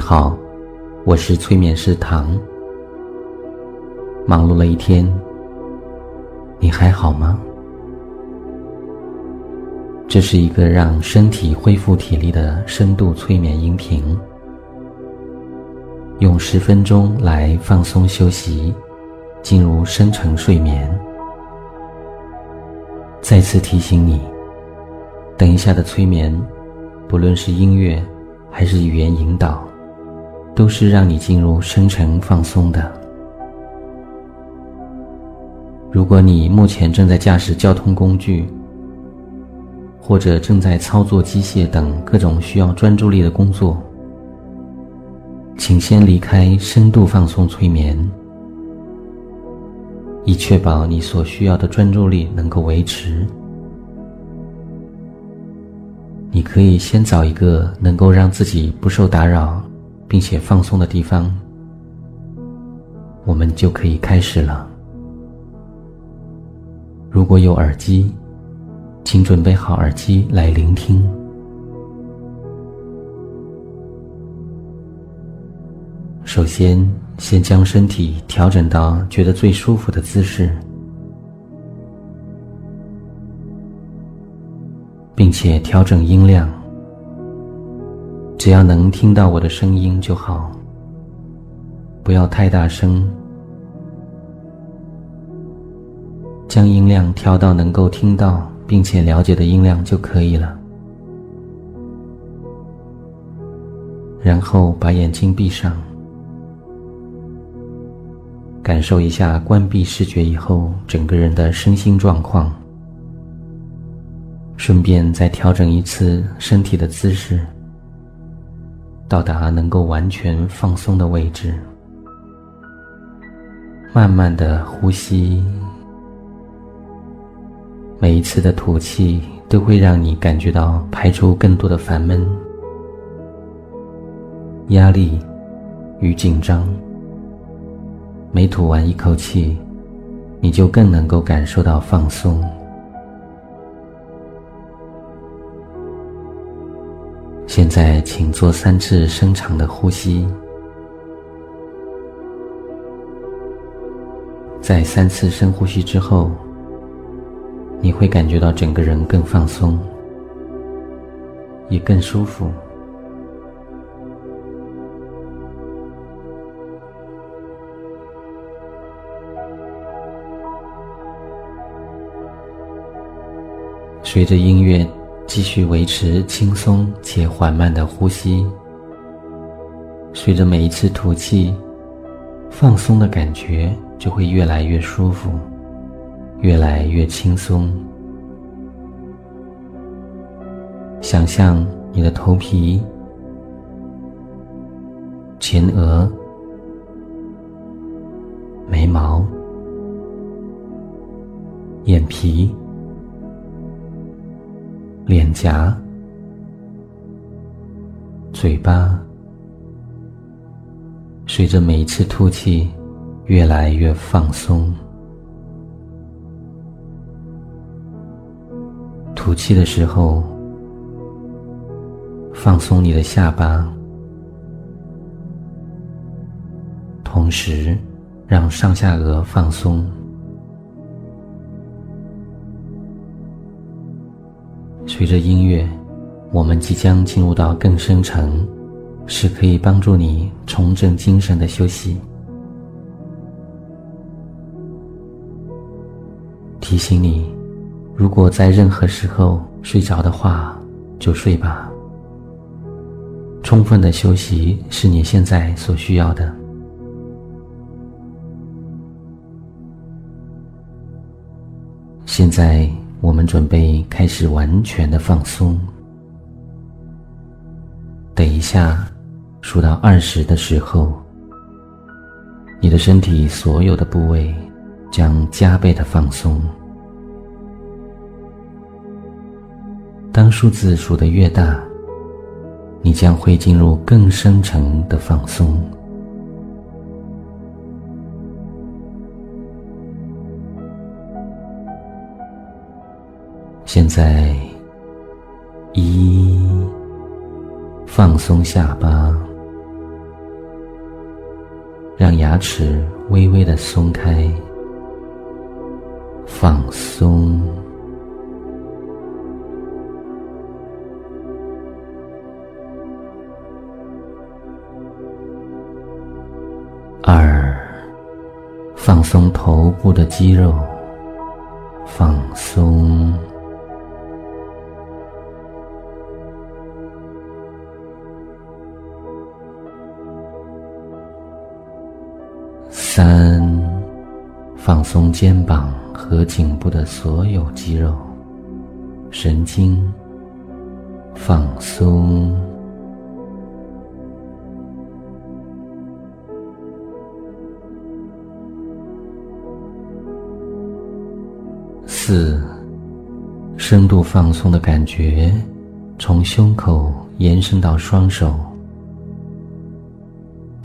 好，我是催眠师唐。忙碌了一天，你还好吗？这是一个让身体恢复体力的深度催眠音频，用十分钟来放松休息，进入深层睡眠。再次提醒你，等一下的催眠，不论是音乐还是语言引导，都是让你进入深层放松的。如果你目前正在驾驶交通工具，或者正在操作机械等各种需要专注力的工作，请先离开深度放松催眠，以确保你所需要的专注力能够维持。你可以先找一个能够让自己不受打扰，并且放松的地方，我们就可以开始了。如果有耳机。请准备好耳机来聆听。首先，先将身体调整到觉得最舒服的姿势，并且调整音量，只要能听到我的声音就好，不要太大声，将音量调到能够听到。并且了解的音量就可以了。然后把眼睛闭上，感受一下关闭视觉以后整个人的身心状况，顺便再调整一次身体的姿势，到达能够完全放松的位置，慢慢的呼吸。每一次的吐气都会让你感觉到排出更多的烦闷、压力与紧张。每吐完一口气，你就更能够感受到放松。现在，请做三次深长的呼吸，在三次深呼吸之后。你会感觉到整个人更放松，也更舒服。随着音乐，继续维持轻松且缓慢的呼吸。随着每一次吐气，放松的感觉就会越来越舒服。越来越轻松。想象你的头皮、前额、眉毛、眼皮、脸颊、嘴巴，随着每一次吐气，越来越放松。吐气的时候，放松你的下巴，同时让上下颚放松。随着音乐，我们即将进入到更深层，是可以帮助你重振精神的休息。提醒你。如果在任何时候睡着的话，就睡吧。充分的休息是你现在所需要的。现在我们准备开始完全的放松。等一下，数到二十的时候，你的身体所有的部位将加倍的放松。当数字数得越大，你将会进入更深层的放松。现在，一，放松下巴，让牙齿微微的松开，放松。二，放松头部的肌肉，放松。三，放松肩膀和颈部的所有肌肉、神经，放松。四，深度放松的感觉从胸口延伸到双手。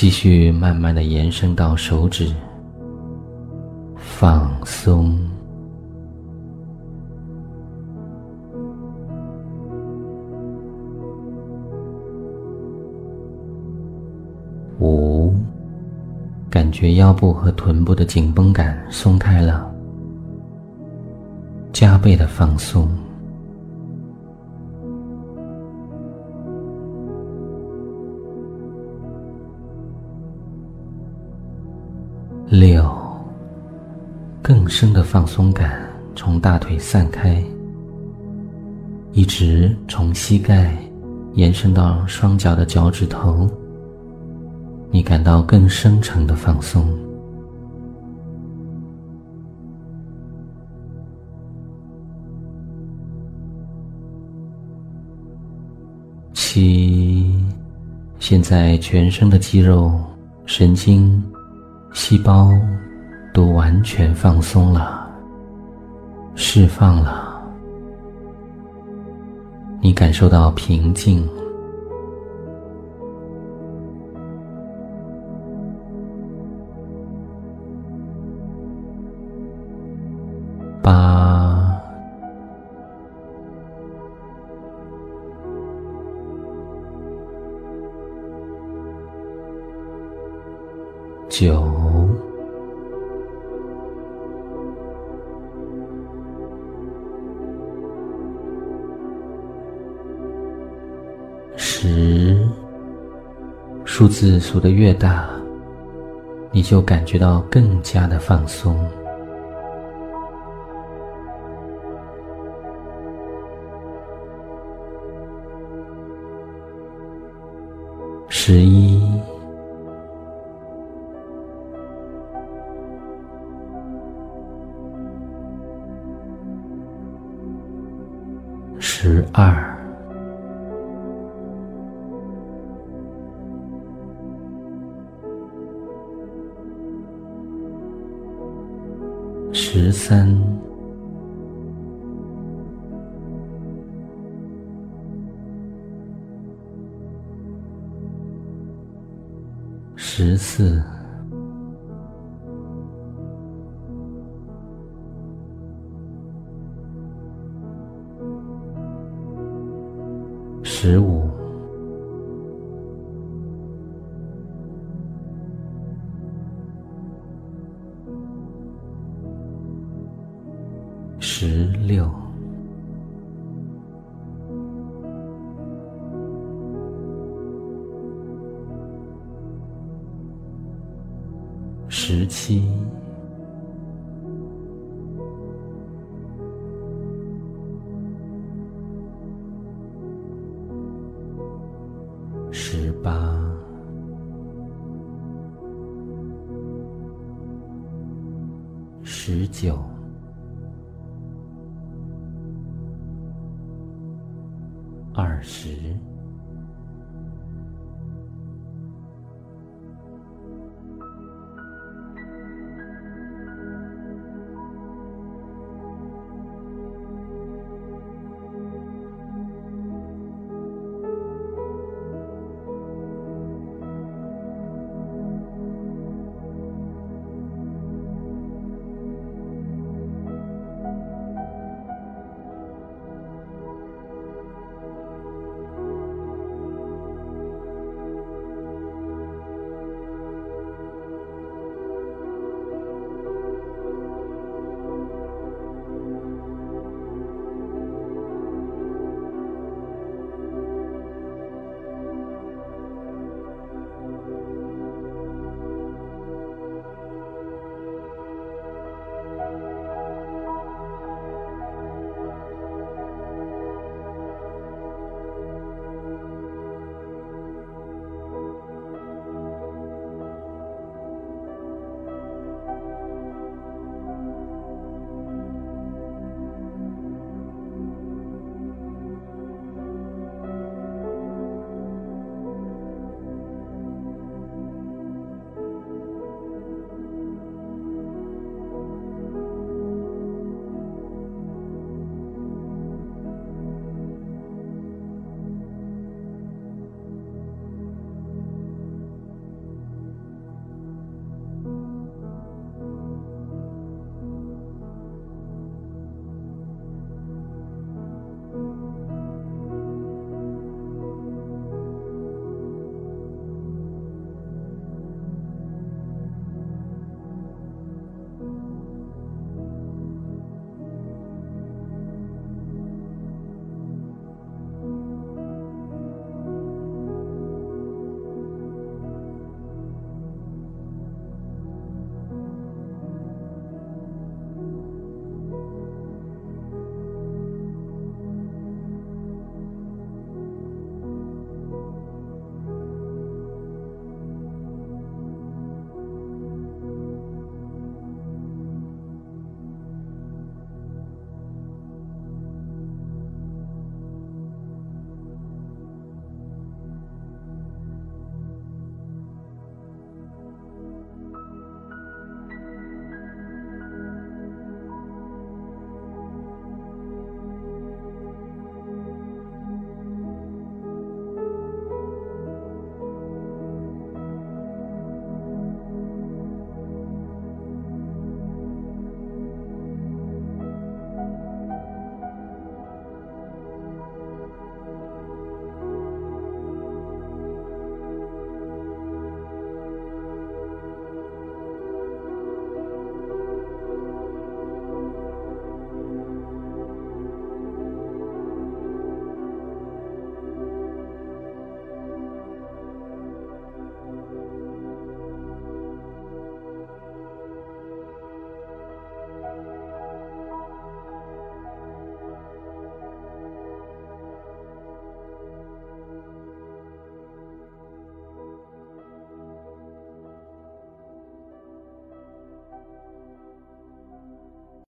继续慢慢的延伸到手指，放松。五，感觉腰部和臀部的紧绷感松开了，加倍的放松。六，更深的放松感从大腿散开，一直从膝盖延伸到双脚的脚趾头，你感到更深层的放松。七，现在全身的肌肉、神经。细胞都完全放松了，释放了，你感受到平静。八、九。数字数的越大，你就感觉到更加的放松。十一，十二。十三，十四，十五。十七，十八，十九。二十。